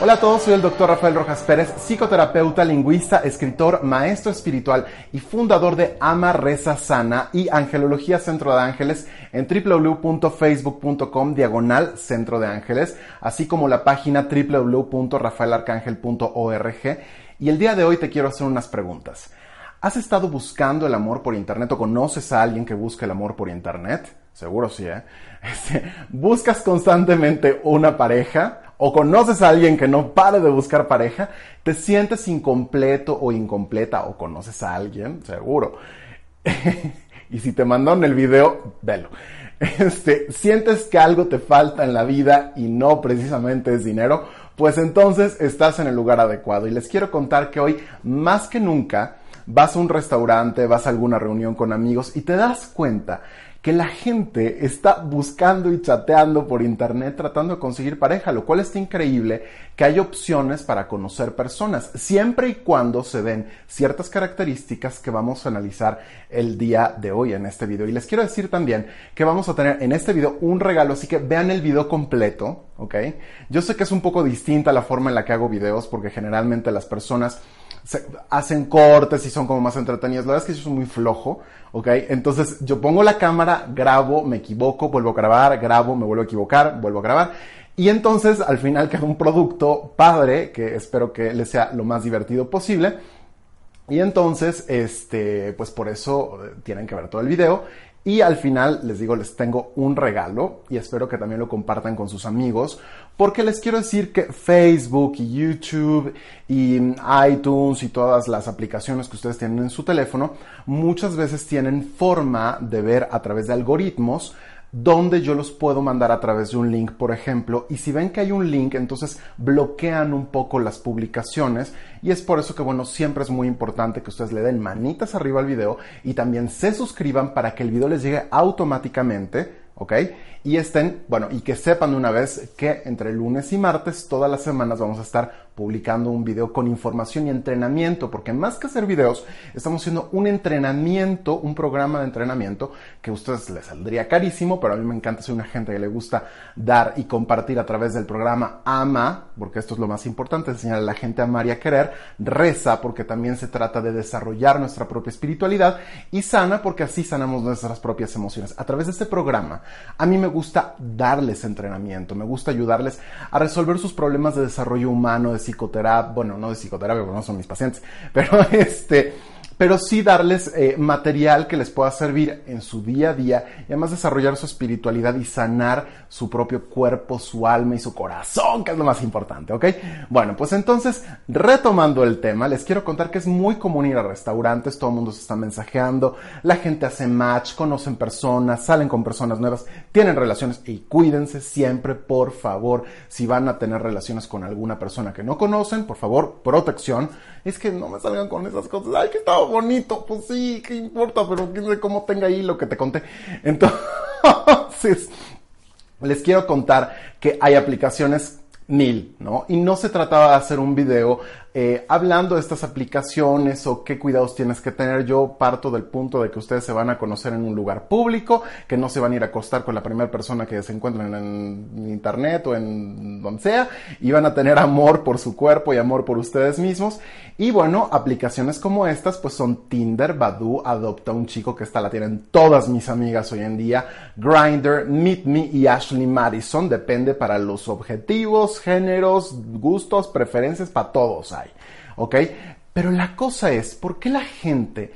Hola a todos, soy el doctor Rafael Rojas Pérez, psicoterapeuta, lingüista, escritor, maestro espiritual y fundador de Ama Reza Sana y Angelología Centro de Ángeles en www.facebook.com diagonal Centro de Ángeles, así como la página www.rafaelarcángel.org. Y el día de hoy te quiero hacer unas preguntas. ¿Has estado buscando el amor por internet o conoces a alguien que busca el amor por internet? Seguro sí, ¿eh? Este, ¿Buscas constantemente una pareja? ¿O conoces a alguien que no pare de buscar pareja? ¿Te sientes incompleto o incompleta? ¿O conoces a alguien? Seguro. y si te mandaron el video, velo. Este, ¿Sientes que algo te falta en la vida y no precisamente es dinero? Pues entonces estás en el lugar adecuado. Y les quiero contar que hoy, más que nunca, vas a un restaurante, vas a alguna reunión con amigos y te das cuenta que la gente está buscando y chateando por internet tratando de conseguir pareja, lo cual está increíble que hay opciones para conocer personas, siempre y cuando se den ciertas características que vamos a analizar el día de hoy en este video. Y les quiero decir también que vamos a tener en este video un regalo, así que vean el video completo, ¿ok? Yo sé que es un poco distinta la forma en la que hago videos porque generalmente las personas hacen cortes y son como más entretenidos. La verdad es que yo soy muy flojo, ¿ok? Entonces yo pongo la cámara, grabo, me equivoco, vuelvo a grabar, grabo, me vuelvo a equivocar, vuelvo a grabar. Y entonces al final queda un producto padre que espero que les sea lo más divertido posible. Y entonces, este, pues por eso tienen que ver todo el video. Y al final les digo, les tengo un regalo y espero que también lo compartan con sus amigos, porque les quiero decir que Facebook y YouTube y iTunes y todas las aplicaciones que ustedes tienen en su teléfono muchas veces tienen forma de ver a través de algoritmos donde yo los puedo mandar a través de un link, por ejemplo, y si ven que hay un link, entonces bloquean un poco las publicaciones y es por eso que, bueno, siempre es muy importante que ustedes le den manitas arriba al video y también se suscriban para que el video les llegue automáticamente ¿ok? Y estén, bueno, y que sepan de una vez que entre lunes y martes, todas las semanas vamos a estar publicando un video con información y entrenamiento, porque más que hacer videos, estamos haciendo un entrenamiento, un programa de entrenamiento que a ustedes les saldría carísimo, pero a mí me encanta, soy una gente que le gusta dar y compartir a través del programa AMA, porque esto es lo más importante, enseñar a la gente a amar y a querer, reza, porque también se trata de desarrollar nuestra propia espiritualidad, y sana, porque así sanamos nuestras propias emociones. A través de este programa, a mí me gusta darles entrenamiento, me gusta ayudarles a resolver sus problemas de desarrollo humano, de psicoterapia, bueno, no de psicoterapia, porque no son mis pacientes, pero este pero sí darles eh, material que les pueda servir en su día a día y además desarrollar su espiritualidad y sanar su propio cuerpo, su alma y su corazón, que es lo más importante, ¿ok? Bueno, pues entonces, retomando el tema, les quiero contar que es muy común ir a restaurantes, todo el mundo se está mensajeando, la gente hace match, conocen personas, salen con personas nuevas, tienen relaciones y cuídense siempre, por favor, si van a tener relaciones con alguna persona que no conocen, por favor, protección. Es que no me salgan con esas cosas, ay, que estaba bonito, pues sí, qué importa, pero quién sabe cómo tenga ahí lo que te conté. Entonces, les quiero contar que hay aplicaciones mil, ¿no? Y no se trataba de hacer un video eh, hablando de estas aplicaciones o qué cuidados tienes que tener, yo parto del punto de que ustedes se van a conocer en un lugar público, que no se van a ir a acostar con la primera persona que se encuentren en internet o en donde sea, y van a tener amor por su cuerpo y amor por ustedes mismos. Y bueno, aplicaciones como estas pues son Tinder, Badoo, Adopta un chico que esta la tienen todas mis amigas hoy en día, Grinder, Meet Me y Ashley Madison, depende para los objetivos, géneros, gustos, preferencias, para todos hay. ¿Ok? Pero la cosa es, ¿por qué la gente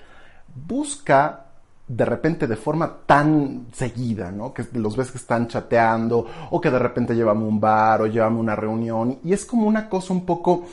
busca de repente de forma tan seguida, ¿no? Que los ves que están chateando o que de repente llevamos un bar o llevamos una reunión y es como una cosa un poco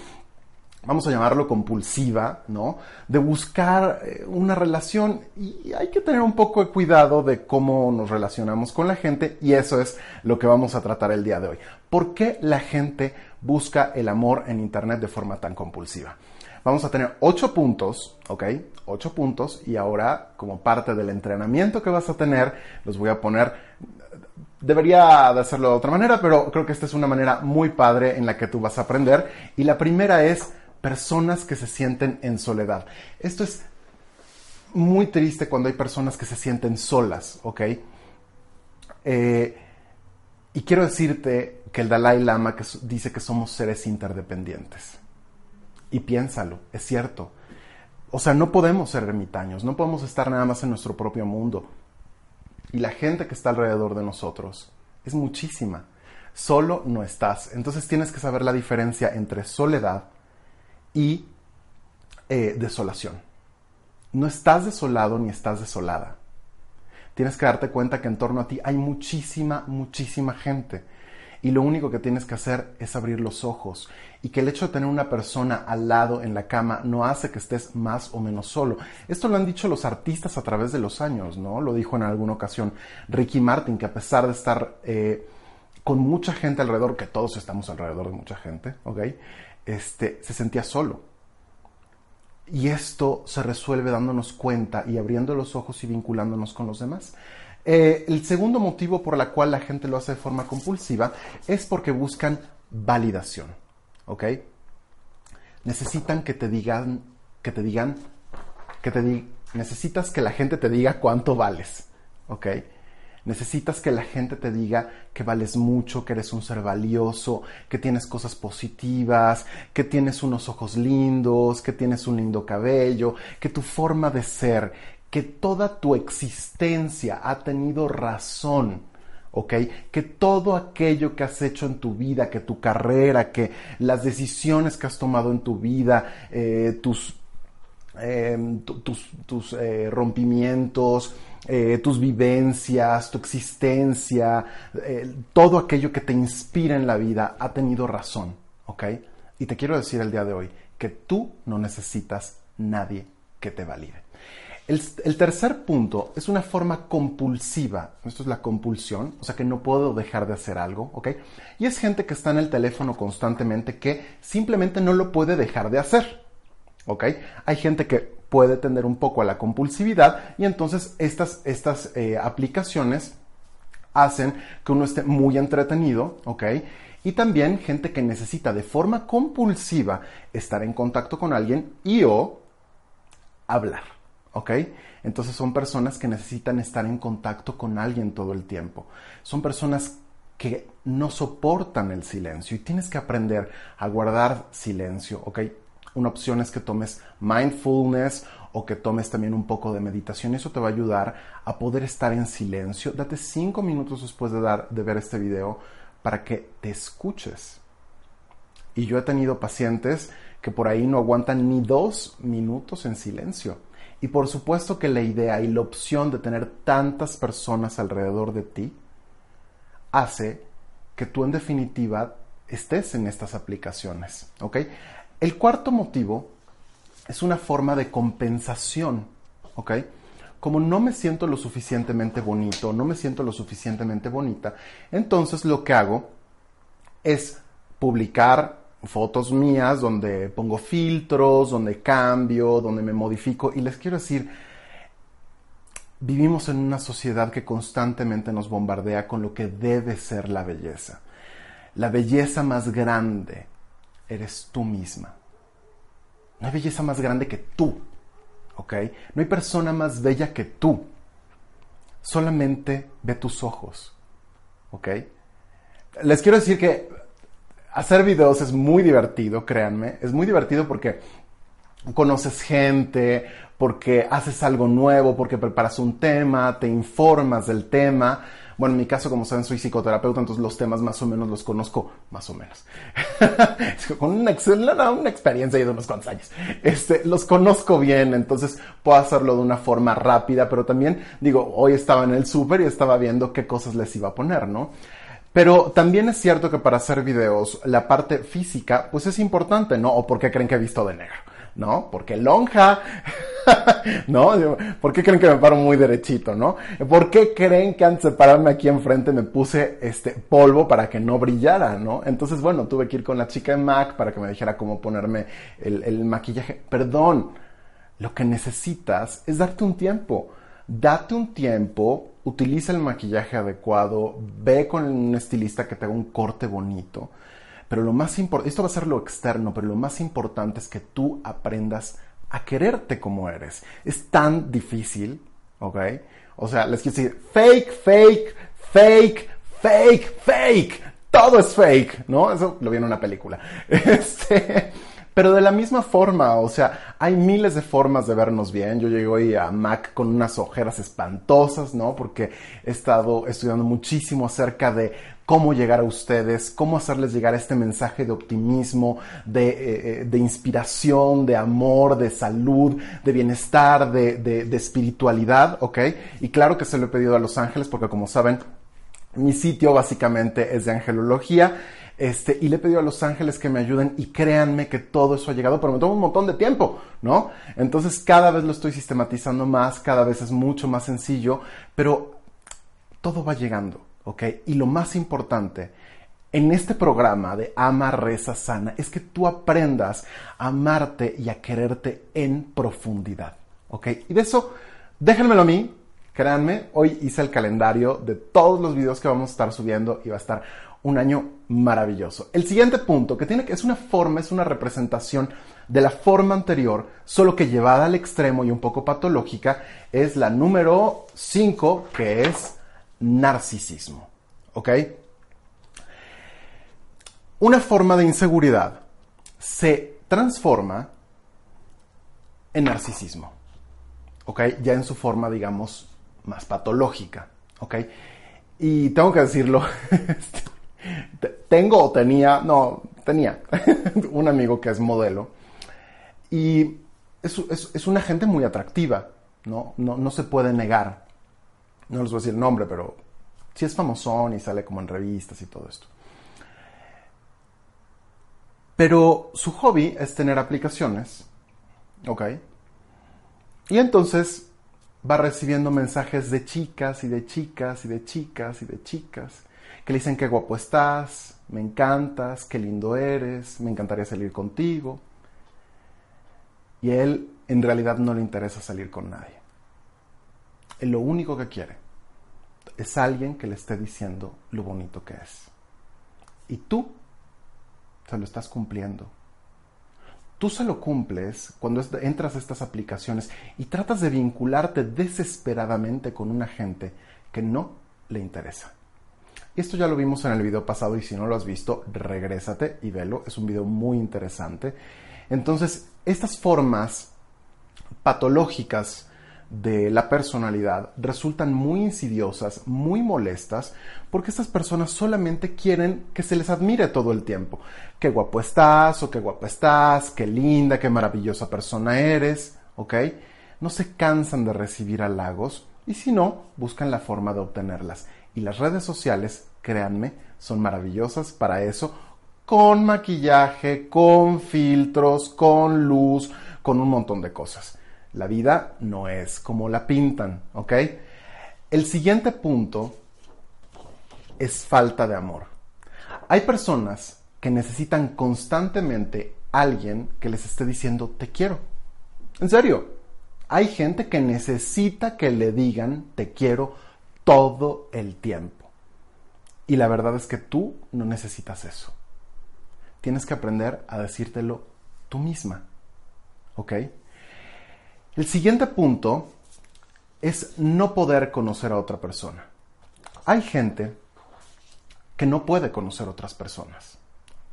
vamos a llamarlo compulsiva, ¿no? De buscar eh, una relación y hay que tener un poco de cuidado de cómo nos relacionamos con la gente y eso es lo que vamos a tratar el día de hoy. ¿Por qué la gente busca el amor en Internet de forma tan compulsiva? Vamos a tener ocho puntos, ¿ok? Ocho puntos y ahora como parte del entrenamiento que vas a tener, los voy a poner Debería de hacerlo de otra manera, pero creo que esta es una manera muy padre en la que tú vas a aprender. Y la primera es personas que se sienten en soledad. Esto es muy triste cuando hay personas que se sienten solas, ¿ok? Eh, y quiero decirte que el Dalai Lama dice que somos seres interdependientes. Y piénsalo, es cierto. O sea, no podemos ser ermitaños, no podemos estar nada más en nuestro propio mundo. Y la gente que está alrededor de nosotros es muchísima. Solo no estás. Entonces tienes que saber la diferencia entre soledad y eh, desolación. No estás desolado ni estás desolada. Tienes que darte cuenta que en torno a ti hay muchísima, muchísima gente. Y lo único que tienes que hacer es abrir los ojos. Y que el hecho de tener una persona al lado en la cama no hace que estés más o menos solo. Esto lo han dicho los artistas a través de los años, ¿no? Lo dijo en alguna ocasión Ricky Martin, que a pesar de estar eh, con mucha gente alrededor, que todos estamos alrededor de mucha gente, ¿ok? este, se sentía solo. Y esto se resuelve dándonos cuenta y abriendo los ojos y vinculándonos con los demás. Eh, el segundo motivo por la cual la gente lo hace de forma compulsiva es porque buscan validación. ¿Ok? Necesitan que te digan, que te digan, que te necesitas que la gente te diga cuánto vales. ¿Ok? Necesitas que la gente te diga que vales mucho, que eres un ser valioso, que tienes cosas positivas, que tienes unos ojos lindos, que tienes un lindo cabello, que tu forma de ser, que toda tu existencia ha tenido razón. ¿ok? Que todo aquello que has hecho en tu vida, que tu carrera, que las decisiones que has tomado en tu vida, eh, tus, eh, tus, eh, rompimientos, eh, tus vivencias, tu existencia, todo aquello que te inspira en la vida ha tenido razón, ¿ok? Y te quiero decir el día de hoy que tú no necesitas nadie que te valide. El, tercer punto es una forma compulsiva. Esto es la compulsión, o sea que no puedo dejar de hacer algo, ¿ok? Y es gente que está en el teléfono constantemente que simplemente no lo puede dejar de hacer, ¿ok? Hay gente que puede tender un poco a la compulsividad y entonces estas, estas eh, aplicaciones hacen que uno esté muy entretenido, ¿ok? Y también gente que necesita de forma compulsiva estar en contacto con alguien y o hablar, ¿ok? Entonces son personas que necesitan estar en contacto con alguien todo el tiempo. Son personas que no soportan el silencio y tienes que aprender a guardar silencio, ¿ok? Una opción es que tomes mindfulness o que tomes también un poco de meditación. Eso te va a ayudar a poder estar en silencio. Date cinco minutos después de, dar, de ver este video para que te escuches. Y yo he tenido pacientes que por ahí no aguantan ni dos minutos en silencio. Y por supuesto que la idea y la opción de tener tantas personas alrededor de ti hace que tú en definitiva estés en estas aplicaciones. El cuarto motivo es una forma de compensación. Como no me siento lo suficientemente bonito, no me siento lo suficientemente bonita, entonces lo que hago es publicar fotos mías donde pongo filtros, donde cambio, donde me modifico y les quiero decir, vivimos en una sociedad que constantemente nos bombardea con lo que debe ser la belleza. La belleza más grande eres tú misma. No hay belleza más grande que tú, ¿ok? No hay persona más bella que tú. Solamente ve tus ojos, ¿ok? Les quiero decir que hacer videos es muy divertido, créanme. Es muy divertido porque conoces gente, porque haces algo nuevo, porque preparas un tema, te informas del tema. Bueno, en mi caso, como saben, soy psicoterapeuta, entonces los temas más o menos los conozco, más o menos. Con una, una, experiencia de unos cuantos años. Este, los conozco bien, entonces puedo hacerlo de una forma rápida, pero también, digo, hoy estaba en el súper y estaba viendo qué cosas les iba a poner, ¿no? Pero también es cierto que para hacer videos la parte física pues es importante, ¿no? ¿O por qué creen que he visto de negro? ¿No? Porque lonja, ¿no? ¿Por qué creen que me paro muy derechito, no? ¿Por qué creen que antes de pararme aquí enfrente me puse este polvo para que no brillara, ¿no? Entonces, bueno, tuve que ir con la chica de MAC para que me dijera cómo ponerme el, el maquillaje. Perdón, lo que necesitas es darte un tiempo. Date un tiempo, utiliza el maquillaje adecuado, ve con un estilista que te haga un corte bonito. Pero lo más importante, esto va a ser lo externo, pero lo más importante es que tú aprendas a quererte como eres. Es tan difícil, ¿ok? O sea, les quiero decir, fake, fake, fake, fake, fake. Todo es fake, ¿no? Eso lo vi en una película. Este, pero de la misma forma, o sea, hay miles de formas de vernos bien. Yo llegué hoy a Mac con unas ojeras espantosas, ¿no? Porque he estado estudiando muchísimo acerca de cómo llegar a ustedes, cómo hacerles llegar este mensaje de optimismo, de, eh, de inspiración, de amor, de salud, de bienestar, de, de, de espiritualidad, ¿ok? Y claro que se lo he pedido a Los Ángeles porque como saben, mi sitio básicamente es de angelología este, y le he pedido a los ángeles que me ayuden y créanme que todo eso ha llegado, pero me toma un montón de tiempo, ¿no? Entonces cada vez lo estoy sistematizando más, cada vez es mucho más sencillo, pero todo va llegando, ¿ok? Y lo más importante en este programa de Ama, Reza, Sana es que tú aprendas a amarte y a quererte en profundidad, ¿ok? Y de eso, déjenmelo a mí, créanme, hoy hice el calendario de todos los videos que vamos a estar subiendo y va a estar un año maravilloso. El siguiente punto, que tiene que es una forma, es una representación de la forma anterior, solo que llevada al extremo y un poco patológica, es la número 5, que es narcisismo. ¿Ok? Una forma de inseguridad se transforma en narcisismo. ¿Ok? Ya en su forma, digamos, más patológica. ¿Ok? Y tengo que decirlo, este, tengo o tenía, no, tenía un amigo que es modelo y es, una gente muy atractiva, ¿no? ¿no? se puede negar. No les voy a decir el nombre, pero sí es famosón y sale como en revistas y todo esto. Pero su hobby es tener aplicaciones, ¿ok? Y entonces va recibiendo mensajes de chicas y de chicas y de chicas y de chicas que le dicen qué guapo estás, me encantas, qué lindo eres, me encantaría salir contigo. Y a él en realidad no le interesa salir con nadie. Él lo único que quiere es alguien que le esté diciendo lo bonito que es. Y tú se lo estás cumpliendo. Tú se lo cumples cuando entras a estas aplicaciones y tratas de vincularte desesperadamente con una gente que no le interesa. Esto ya lo vimos en el video pasado y si no lo has visto, regrésate y velo. Es un video muy interesante. Entonces, estas formas patológicas de la personalidad resultan muy insidiosas, muy molestas, porque estas personas solamente quieren que se les admire todo el tiempo. Qué guapo estás o qué guapa estás, qué linda, qué maravillosa persona eres, ¿ok? No se cansan de recibir halagos y si no, buscan la forma de obtenerlas. Y las redes sociales, créanme, son maravillosas para eso, con maquillaje, con filtros, con luz, con un montón de cosas. La vida no es como la pintan, ¿ok? El siguiente punto es falta de amor. Hay personas que necesitan constantemente alguien que les esté diciendo te quiero. En serio, hay gente que necesita que le digan te quiero todo el tiempo. Y la verdad es que tú no necesitas eso. Tienes que aprender a decírtelo tú misma. ¿Ok? El siguiente punto es no poder conocer a otra persona. Hay gente que no puede conocer a otras personas.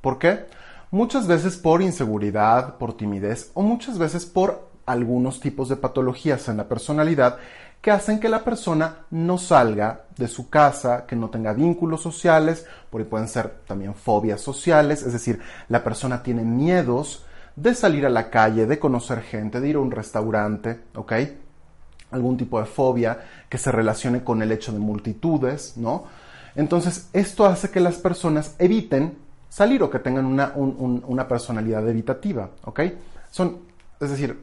¿Por qué? Muchas veces por inseguridad, por timidez o muchas veces por algunos tipos de patologías en la personalidad que hacen que la persona no salga de su casa, que no tenga vínculos sociales, porque pueden ser también fobias sociales, es decir, la persona tiene miedos de salir a la calle, de conocer gente, de ir a un restaurante, ¿ok? Algún tipo de fobia que se relacione con el hecho de multitudes, ¿no? Entonces, esto hace que las personas eviten salir o que tengan una, una personalidad evitativa, ¿ok? Son, es decir,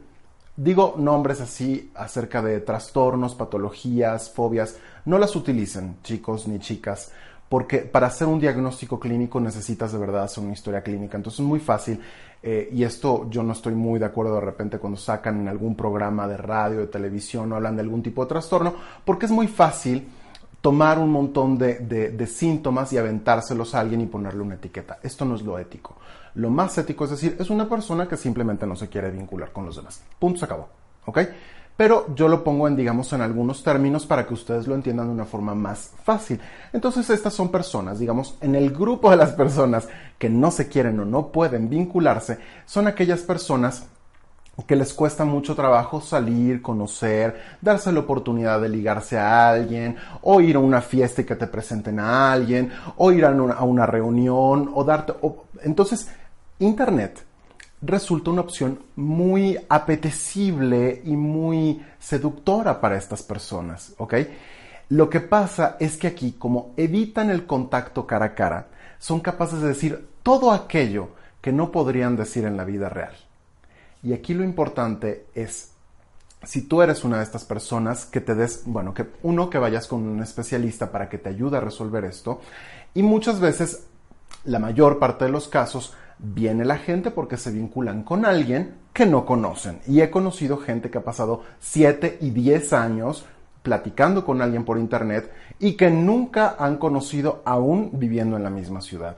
digo nombres así acerca de trastornos, patologías, fobias, no las utilicen, chicos ni chicas, porque para hacer un diagnóstico clínico necesitas de verdad hacer una historia clínica. Entonces es muy fácil, eh, y esto yo no estoy muy de acuerdo de repente cuando sacan en algún programa de radio, de televisión o hablan de algún tipo de trastorno, porque es muy fácil tomar un montón de, síntomas y aventárselos a alguien y ponerle una etiqueta. Esto no es lo ético. Lo más ético es decir, es una persona que simplemente no se quiere vincular con los demás. Punto, se acabó. ¿Ok? Pero yo lo pongo en, digamos, en algunos términos para que ustedes lo entiendan de una forma más fácil. Entonces, estas son personas, digamos, en el grupo de las personas que no se quieren o no pueden vincularse, son aquellas personas que les cuesta mucho trabajo salir, conocer, darse la oportunidad de ligarse a alguien, o ir a una fiesta y que te presenten a alguien, o ir a una, reunión, o darte... Entonces, Internet resulta una opción muy apetecible y muy seductora para estas personas, ¿ok? Lo que pasa es que aquí, como evitan el contacto cara a cara, son capaces de decir todo aquello que no podrían decir en la vida real. Y aquí lo importante es, si tú eres una de estas personas, que te des, bueno, que uno, que vayas con un especialista para que te ayude a resolver esto. Y muchas veces, la mayor parte de los casos, viene la gente porque se vinculan con alguien que no conocen. Y he conocido gente que ha pasado 7 y 10 años platicando con alguien por internet y que nunca han conocido aún viviendo en la misma ciudad.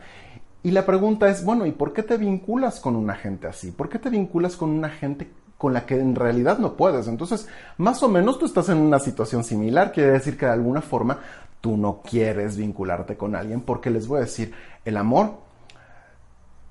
Y la pregunta es, bueno, ¿y por qué te vinculas con una gente así? ¿Por qué te vinculas con una gente con la que en realidad no puedes? Entonces, más o menos tú estás en una situación similar, quiere decir que de alguna forma tú no quieres vincularte con alguien porque les voy a decir, el amor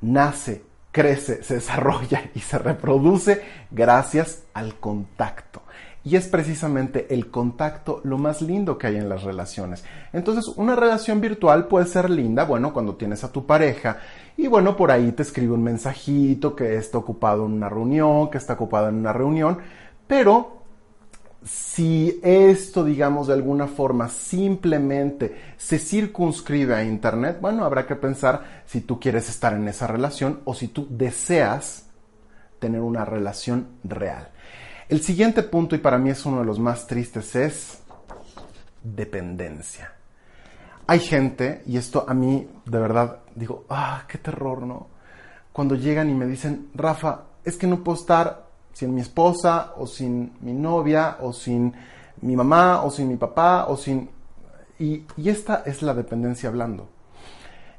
nace, crece, se desarrolla y se reproduce gracias al contacto. Y es precisamente el contacto lo más lindo que hay en las relaciones. Entonces, una relación virtual puede ser linda, bueno, cuando tienes a tu pareja y bueno, por ahí te escribe un mensajito que está ocupado en una reunión, que está ocupado en una reunión, pero si esto, digamos, de alguna forma simplemente se circunscribe a Internet, bueno, habrá que pensar si tú quieres estar en esa relación o si tú deseas tener una relación real. El siguiente punto, y para mí es uno de los más tristes, es dependencia. Hay gente, y esto a mí de verdad digo, ah, qué terror, ¿no? Cuando llegan y me dicen, Rafa, es que no puedo estar sin mi esposa, o sin mi novia, o sin mi mamá, o sin mi papá, o sin... Y, esta es la dependencia hablando.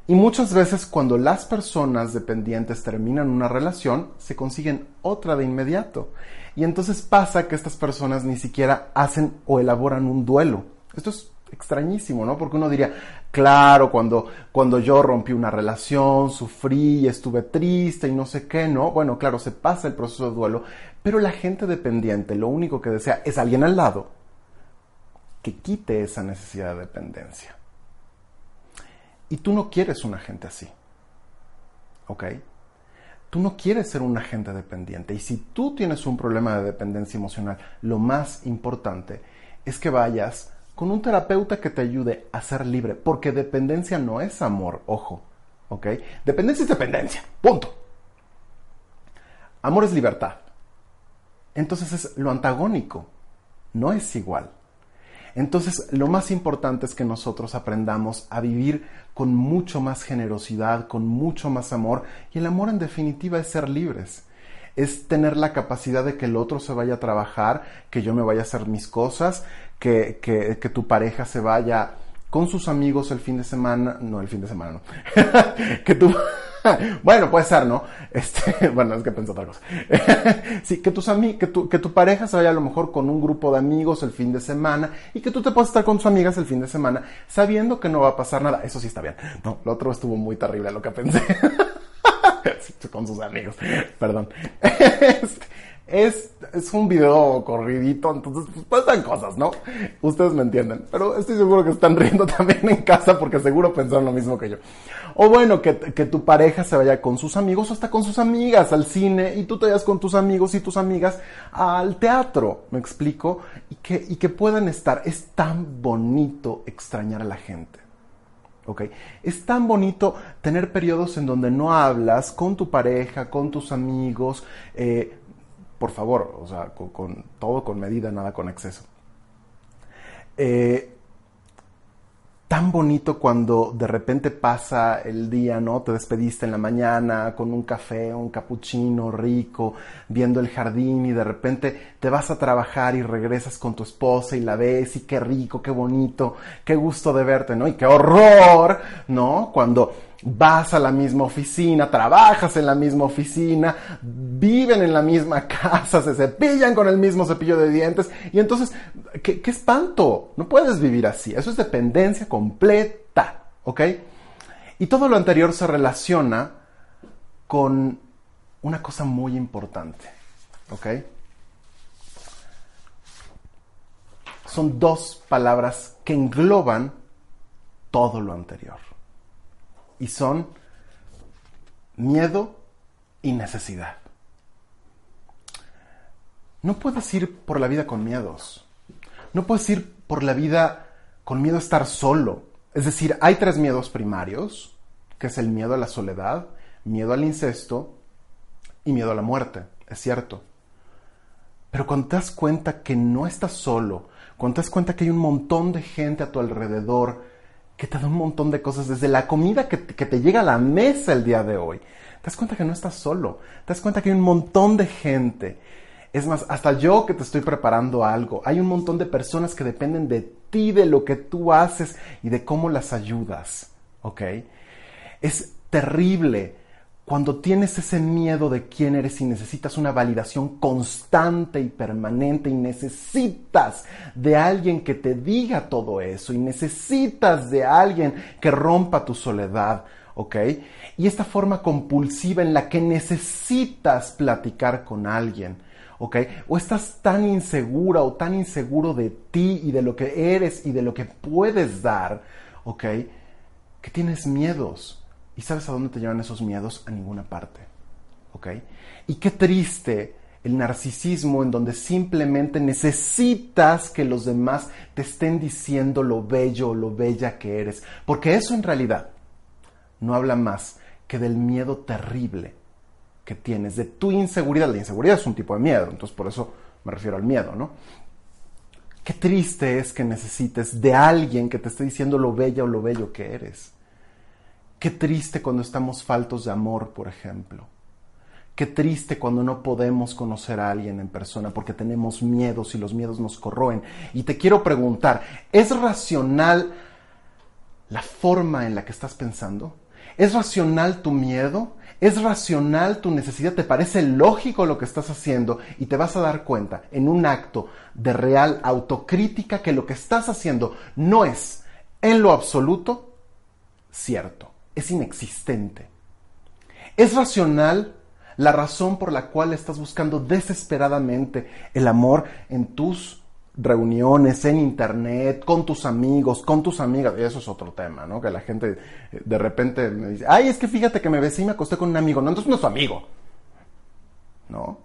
Y muchas veces cuando las personas dependientes terminan una relación, se consiguen otra de inmediato. Y entonces pasa que estas personas ni siquiera hacen o elaboran un duelo. Esto es extrañísimo, ¿no? Porque uno diría, claro, cuando, cuando yo rompí una relación, sufrí estuve triste y no sé qué, ¿no? Bueno, claro, se pasa el proceso de duelo, pero la gente dependiente lo único que desea es alguien al lado que quite esa necesidad de dependencia. Y tú no quieres una gente así, ¿ok? Tú no quieres ser un agente dependiente. Y si tú tienes un problema de dependencia emocional, lo más importante es que vayas con un terapeuta que te ayude a ser libre. Porque dependencia no es amor, ojo. ¿Ok? Dependencia es dependencia. Punto. Amor es libertad. Entonces es lo antagónico. No es igual. Entonces, lo más importante es que nosotros aprendamos a vivir con mucho más generosidad, con mucho más amor. Y el amor en definitiva es ser libres. Es tener la capacidad de que el otro se vaya a trabajar, que yo me vaya a hacer mis cosas, que, que, tu pareja se vaya con sus amigos el fin de semana, no el fin de semana, no, que tú, bueno, puede ser, ¿no? Este, bueno, es que pensé otra cosa. sí, que tus que tu, que tu pareja se vaya a lo mejor con un grupo de amigos el fin de semana y que tú te puedas estar con tus amigas el fin de semana sabiendo que no va a pasar nada. Eso sí está bien. No, lo otro estuvo muy terrible lo que pensé. con sus amigos, perdón. Este, es, es un video corridito, entonces pues pasan cosas, ¿no? Ustedes me entienden, pero estoy seguro que están riendo también en casa porque seguro pensaron lo mismo que yo. O bueno, que, que tu pareja se vaya con sus amigos o hasta con sus amigas al cine y tú te vayas con tus amigos y tus amigas al teatro, me explico, y que, y que puedan estar. Es tan bonito extrañar a la gente, ¿ok? Es tan bonito tener periodos en donde no hablas con tu pareja, con tus amigos, eh, por favor, o sea, con, todo con medida, nada con exceso. Eh, tan bonito cuando de repente pasa el día, ¿no? Te despediste en la mañana con un café, un cappuccino rico, viendo el jardín y de repente te vas a trabajar y regresas con tu esposa y la ves y qué rico, qué bonito, qué gusto de verte, ¿no? Y qué horror, ¿no? Cuando vas a la misma oficina, trabajas en la misma oficina, viven en la misma casa, se cepillan con el mismo cepillo de dientes y entonces, ¿qué, espanto? No puedes vivir así, eso es dependencia completa, ¿ok? Y todo lo anterior se relaciona con una cosa muy importante, ¿ok? Son dos palabras que engloban todo lo anterior y son miedo y necesidad. No puedes ir por la vida con miedos. No puedes ir por la vida con miedo a estar solo. Es decir, hay tres miedos primarios, que es el miedo a la soledad, miedo al incesto y miedo a la muerte. Es cierto. Pero cuando te das cuenta que no estás solo, cuando te das cuenta que hay un montón de gente a tu alrededor, que te da un montón de cosas, desde la comida que, que, te llega a la mesa el día de hoy. Te das cuenta que no estás solo, te das cuenta que hay un montón de gente. Es más, hasta yo que te estoy preparando algo, hay un montón de personas que dependen de ti, de lo que tú haces y de cómo las ayudas. ¿Ok? Es terrible cuando tienes ese miedo de quién eres y necesitas una validación constante y permanente y necesitas de alguien que te diga todo eso y necesitas de alguien que rompa tu soledad, ¿ok? Y esta forma compulsiva en la que necesitas platicar con alguien, ¿ok? O estás tan insegura o tan inseguro de ti y de lo que eres y de lo que puedes dar, ¿ok? Que tienes miedos ¿Y sabes a dónde te llevan esos miedos? A ninguna parte. ¿Ok? Y qué triste el narcisismo en donde simplemente necesitas que los demás te estén diciendo lo bello o lo bella que eres. Porque eso en realidad no habla más que del miedo terrible que tienes, de tu inseguridad. La inseguridad es un tipo de miedo, entonces por eso me refiero al miedo, ¿no? Qué triste es que necesites de alguien que te esté diciendo lo bella o lo bello que eres. Qué triste cuando estamos faltos de amor, por ejemplo. Qué triste cuando no podemos conocer a alguien en persona porque tenemos miedos y los miedos nos corroen. Y te quiero preguntar, ¿es racional la forma en la que estás pensando? ¿Es racional tu miedo? ¿Es racional tu necesidad? ¿Te parece lógico lo que estás haciendo? Y te vas a dar cuenta en un acto de real autocrítica que lo que estás haciendo no es en lo absoluto cierto es inexistente. ¿Es racional la razón por la cual estás buscando desesperadamente el amor en tus reuniones, en internet, con tus amigos, con tus amigas? Y eso es otro tema, ¿no? Que la gente eh, de repente me dice, ay, es que fíjate que me besé y me acosté con un amigo. No, entonces no es tu amigo. ¿No?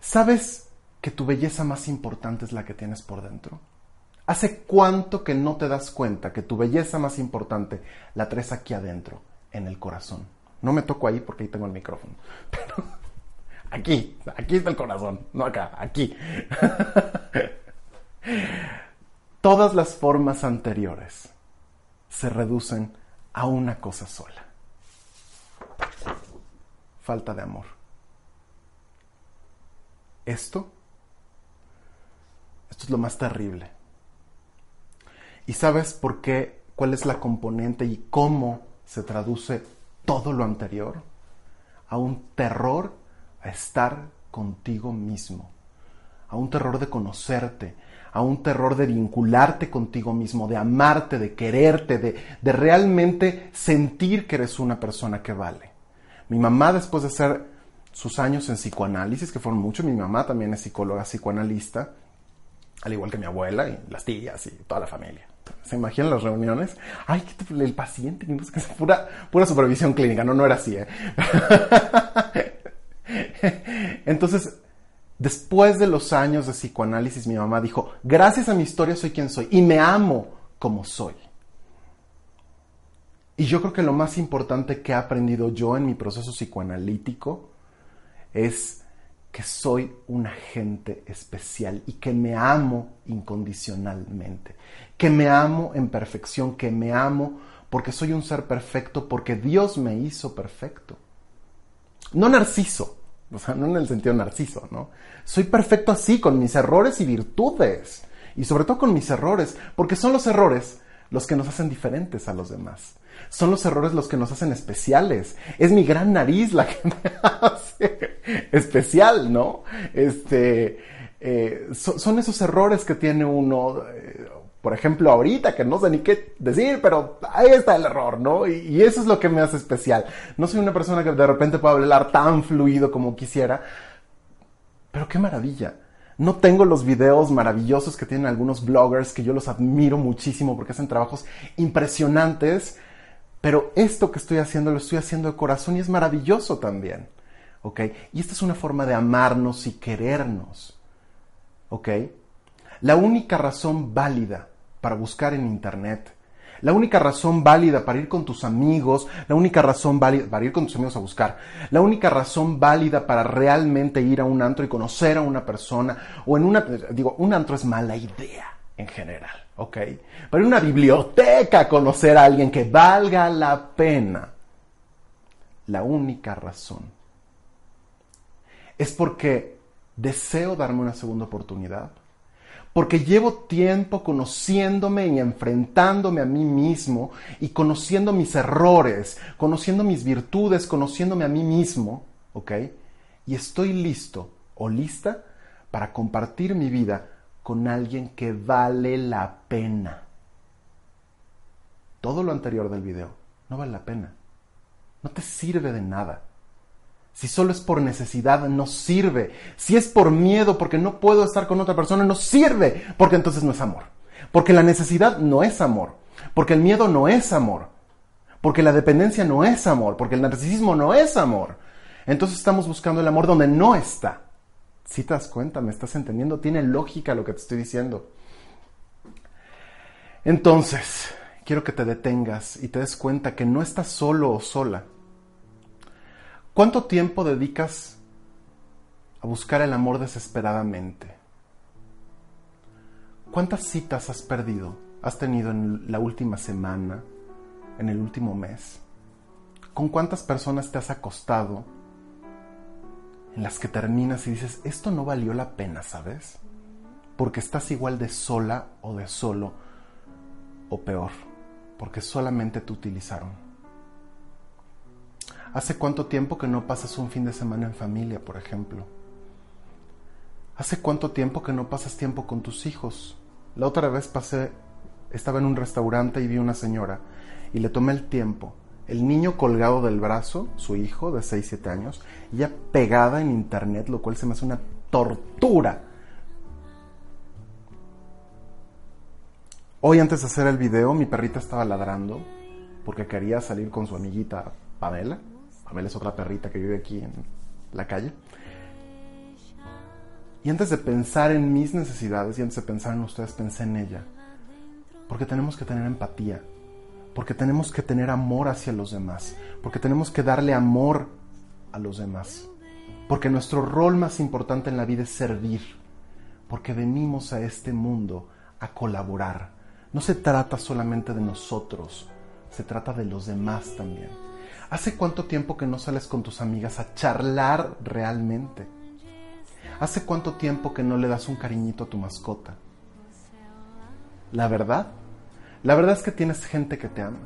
¿Sabes que tu belleza más importante es la que tienes por dentro? ¿Hace cuánto que no te das cuenta que tu belleza más importante la traes aquí adentro, en el corazón? No me toco ahí porque ahí tengo el micrófono. Pero aquí, aquí está el corazón, no acá, aquí. Todas las formas anteriores se reducen a una cosa sola. Falta de amor. Esto, esto es lo más terrible ¿Y sabes por qué? ¿Cuál es la componente y cómo se traduce todo lo anterior? A un terror a estar contigo mismo, a un terror de conocerte, a un terror de vincularte contigo mismo, de amarte, de quererte, de, realmente sentir que eres una persona que vale. Mi mamá, después de hacer sus años en psicoanálisis, que fueron muchos, mi mamá también es psicóloga psicoanalista, al igual que mi abuela y las tías y toda la familia. ¿Se imaginan las reuniones? Ay, el paciente, pura, pura supervisión clínica, no, no era así. ¿eh? Entonces, después de los años de psicoanálisis, mi mamá dijo, gracias a mi historia soy quien soy y me amo como soy. Y yo creo que lo más importante que he aprendido yo en mi proceso psicoanalítico es que soy un agente especial y que me amo incondicionalmente, que me amo en perfección, que me amo porque soy un ser perfecto, porque Dios me hizo perfecto. No narciso, o sea, no en el sentido narciso, ¿no? Soy perfecto así, con mis errores y virtudes, y sobre todo con mis errores, porque son los errores los que nos hacen diferentes a los demás. Son los errores los que nos hacen especiales. Es mi gran nariz la que me hace especial, ¿no? Este, eh, son esos errores que tiene uno. Eh, por ejemplo, ahorita que no sé ni qué decir, pero ahí está el error, ¿no? Y, eso es lo que me hace especial. No soy una persona que de repente pueda hablar tan fluido como quisiera, pero qué maravilla. No tengo los videos maravillosos que tienen algunos bloggers que yo los admiro muchísimo porque hacen trabajos impresionantes, pero esto que estoy haciendo lo estoy haciendo de corazón y es maravilloso también. ¿Ok? Y esta es una forma de amarnos y querernos. ¿Ok? La única razón válida para buscar en Internet. La única razón válida para ir con tus amigos, la única razón válida para ir con tus amigos a buscar, la única razón válida para realmente ir a un antro y conocer a una persona, o en una, digo, un antro es mala idea en general, ¿ok? Pero una biblioteca conocer a alguien que valga la pena. La única razón es porque deseo darme una segunda oportunidad porque llevo tiempo conociéndome y enfrentándome a mí mismo y conociendo mis errores, conociendo mis virtudes, conociéndome a mí mismo, ¿ok? Y estoy listo o lista para compartir mi vida con alguien que vale la pena. Todo lo anterior del video no vale la pena. No te sirve de nada. Si solo es por necesidad, no sirve. Si es por miedo, porque no puedo estar con otra persona, no sirve, porque entonces no es amor. Porque la necesidad no es amor. Porque el miedo no es amor. Porque la dependencia no es amor. Porque el narcisismo no es amor. Entonces estamos buscando el amor donde no está. Si te das cuenta, me estás entendiendo, tiene lógica lo que te estoy diciendo. Entonces, quiero que te detengas y te des cuenta que no estás solo o sola ¿Cuánto tiempo dedicas a buscar el amor desesperadamente? ¿Cuántas citas has perdido, has tenido en la última semana, en el último mes? ¿Con cuántas personas te has acostado en las que terminas y dices, esto no valió la pena, ¿sabes? Porque estás igual de sola o de solo, o peor, porque solamente te utilizaron. ¿Hace cuánto tiempo que no pasas un fin de semana en familia, por ejemplo? ¿Hace cuánto tiempo que no pasas tiempo con tus hijos? La otra vez pasé, estaba en un restaurante y vi una señora y le tomé el tiempo. El niño colgado del brazo, su hijo de 6, 7 años, ya pegada en internet, lo cual se me hace una tortura. Hoy antes de hacer el video, mi perrita estaba ladrando porque quería salir con su amiguita Pamela. Pamela es otra perrita que vive aquí en la calle. Y antes de pensar en mis necesidades y antes de pensar en ustedes, pensé en ella. Porque tenemos que tener empatía. Porque tenemos que tener amor hacia los demás. Porque tenemos que darle amor a los demás. Porque nuestro rol más importante en la vida es servir. Porque venimos a este mundo a colaborar. No se trata solamente de nosotros, se trata de los demás también. ¿Hace cuánto tiempo que no sales con tus amigas a charlar realmente? ¿Hace cuánto tiempo que no le das un cariñito a tu mascota? La verdad, la verdad es que tienes gente que te ama.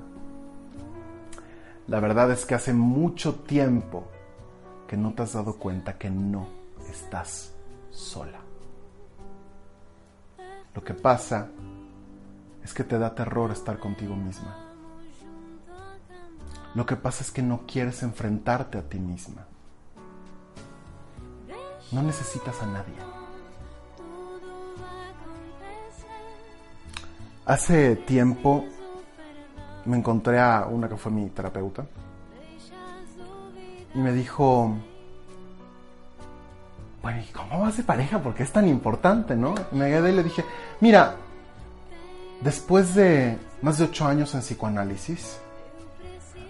La verdad es que hace mucho tiempo que no te has dado cuenta que no estás sola. Lo que pasa es que te da terror estar contigo misma. Lo que pasa es que no quieres enfrentarte a ti misma. No necesitas a nadie. Hace tiempo me encontré a una que fue mi terapeuta y me dijo, bueno, ¿y cómo vas de pareja? Porque es tan importante, ¿no? me quedé y le dije, mira, después de más de ocho años en psicoanálisis,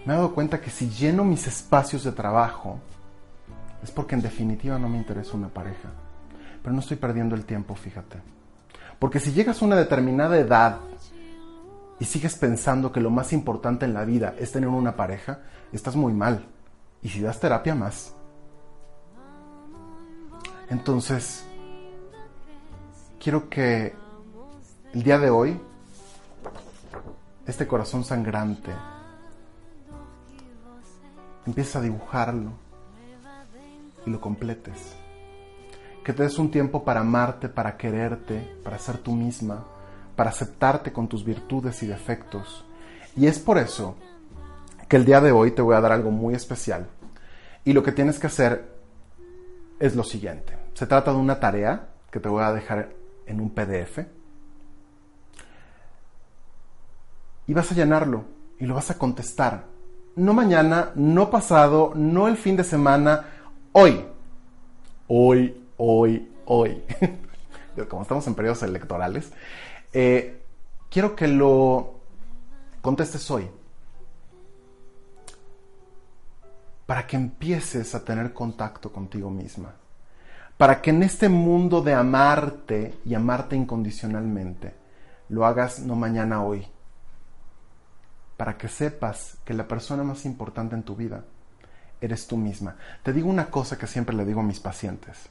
me he dado cuenta que si lleno mis espacios de trabajo, es porque en definitiva no me interesa una pareja. Pero no estoy perdiendo el tiempo, fíjate. Porque si llegas a una determinada edad y sigues pensando que lo más importante en la vida es tener una pareja, estás muy mal. Y si das terapia más. Entonces, quiero que el día de hoy, este corazón sangrante, empieces a dibujarlo y lo completes. Que te des un tiempo para amarte, para quererte, para ser tú misma, para aceptarte con tus virtudes y defectos. Y es por eso que el día de hoy te voy a dar algo muy especial. Y lo que tienes que hacer es lo siguiente. Se trata de una tarea que te voy a dejar en un PDF. Y vas a llenarlo y lo vas a contestar. No mañana, no pasado, no el fin de semana, hoy. Hoy, hoy, hoy. Como estamos en periodos electorales, eh, quiero que lo contestes hoy. Para que empieces a tener contacto contigo misma. Para que en este mundo de amarte y amarte incondicionalmente, lo hagas no mañana, hoy. Para que sepas que la persona más importante en tu vida eres tú misma. Te digo una cosa que siempre le digo a mis pacientes.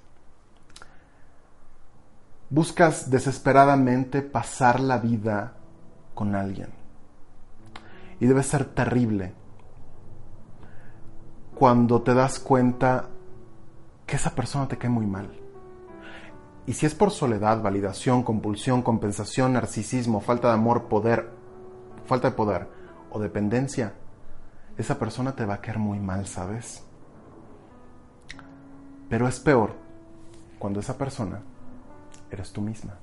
Buscas desesperadamente pasar la vida con alguien. Y debe ser terrible cuando te das cuenta que esa persona te cae muy mal. Y si es por soledad, validación, compulsión, compensación, narcisismo, falta de amor, poder, falta de poder o dependencia, esa persona te va a caer muy mal, ¿sabes? Pero es peor cuando esa persona eres tú misma.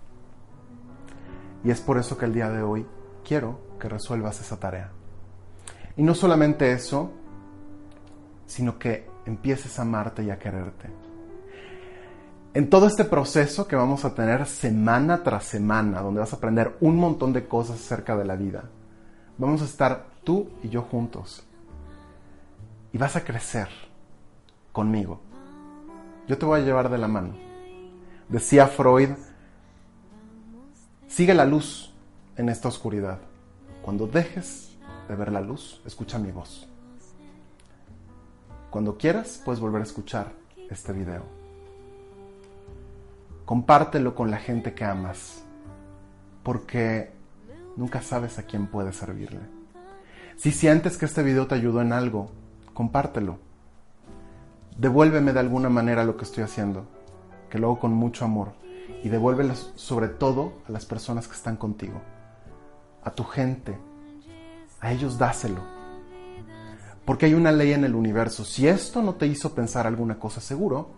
Y es por eso que el día de hoy quiero que resuelvas esa tarea. Y no solamente eso, sino que empieces a amarte y a quererte. En todo este proceso que vamos a tener semana tras semana, donde vas a aprender un montón de cosas acerca de la vida, vamos a estar tú y yo juntos y vas a crecer conmigo. Yo te voy a llevar de la mano. Decía Freud, sigue la luz en esta oscuridad. Cuando dejes de ver la luz, escucha mi voz. Cuando quieras, puedes volver a escuchar este video. Compártelo con la gente que amas, porque nunca sabes a quién puede servirle. Si sientes que este video te ayudó en algo, compártelo. Devuélveme de alguna manera lo que estoy haciendo, que lo hago con mucho amor. Y devuélvelo sobre todo a las personas que están contigo, a tu gente. A ellos dáselo. Porque hay una ley en el universo. Si esto no te hizo pensar alguna cosa seguro,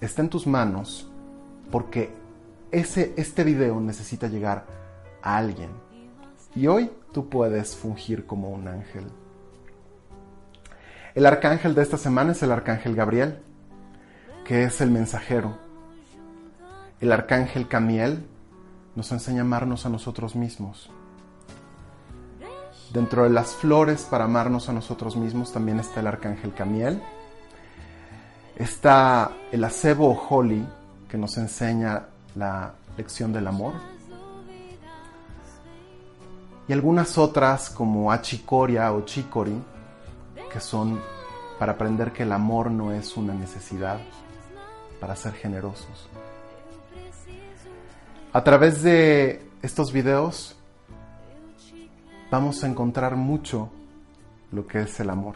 está en tus manos porque ese, este video necesita llegar a alguien. Y hoy tú puedes fungir como un ángel. El arcángel de esta semana es el arcángel Gabriel, que es el mensajero. El arcángel Camiel nos enseña a amarnos a nosotros mismos. Dentro de las flores para amarnos a nosotros mismos también está el arcángel Camiel. Está el acebo holly, que nos enseña la lección del amor. Y algunas otras como achicoria o chicori, que son para aprender que el amor no es una necesidad, para ser generosos. A través de estos videos vamos a encontrar mucho lo que es el amor.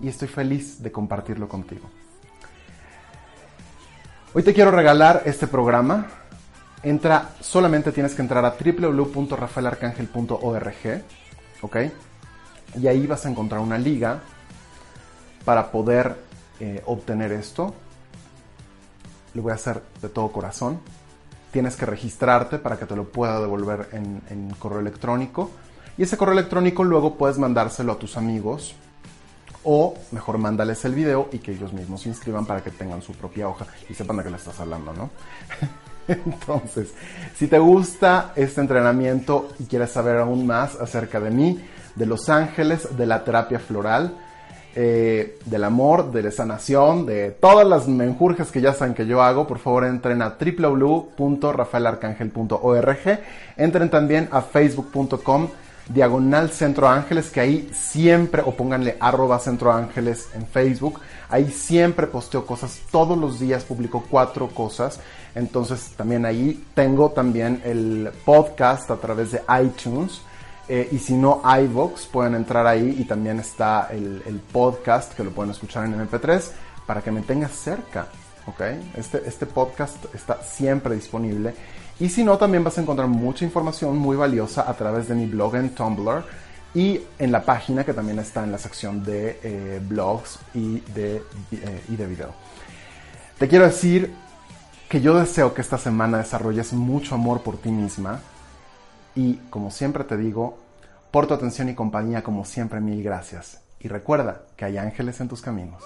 Y estoy feliz de compartirlo contigo. Hoy te quiero regalar este programa. Entra, solamente tienes que entrar a www.rafaelarcangel.org, ¿ok? y ahí vas a encontrar una liga para poder eh, obtener esto. Lo voy a hacer de todo corazón. Tienes que registrarte para que te lo pueda devolver en, correo electrónico. Y ese correo electrónico luego puedes mandárselo a tus amigos o mejor mándales el video y que ellos mismos se inscriban para que tengan su propia hoja y sepan de qué le estás hablando, ¿no? Entonces, si te gusta este entrenamiento y quieres saber aún más acerca de mí, de los ángeles de la terapia floral, eh, del amor, de la sanación, de todas las menjurjes que ya saben que yo hago, por favor entren a www.rafaelarcangel.org, entren también a facebook.com diagonal Centro Ángeles, que ahí siempre, o pónganle arroba Centro Ángeles en Facebook, ahí siempre posteo cosas, todos los días publico cuatro cosas, entonces también ahí tengo también el podcast a través de iTunes, eh, y si no iVoox, pueden entrar ahí y también está el, el, podcast que lo pueden escuchar en MP3 para que me tengas cerca, ¿ok? Este, este podcast está siempre disponible y si no, también vas a encontrar mucha información muy valiosa a través de mi blog en Tumblr y en la página que también está en la sección de eh, blogs y de, eh, y de video. Te quiero decir que yo deseo que esta semana desarrolles mucho amor por ti misma y como siempre te digo, por tu atención y compañía como siempre mil gracias. Y recuerda que hay ángeles en tus caminos.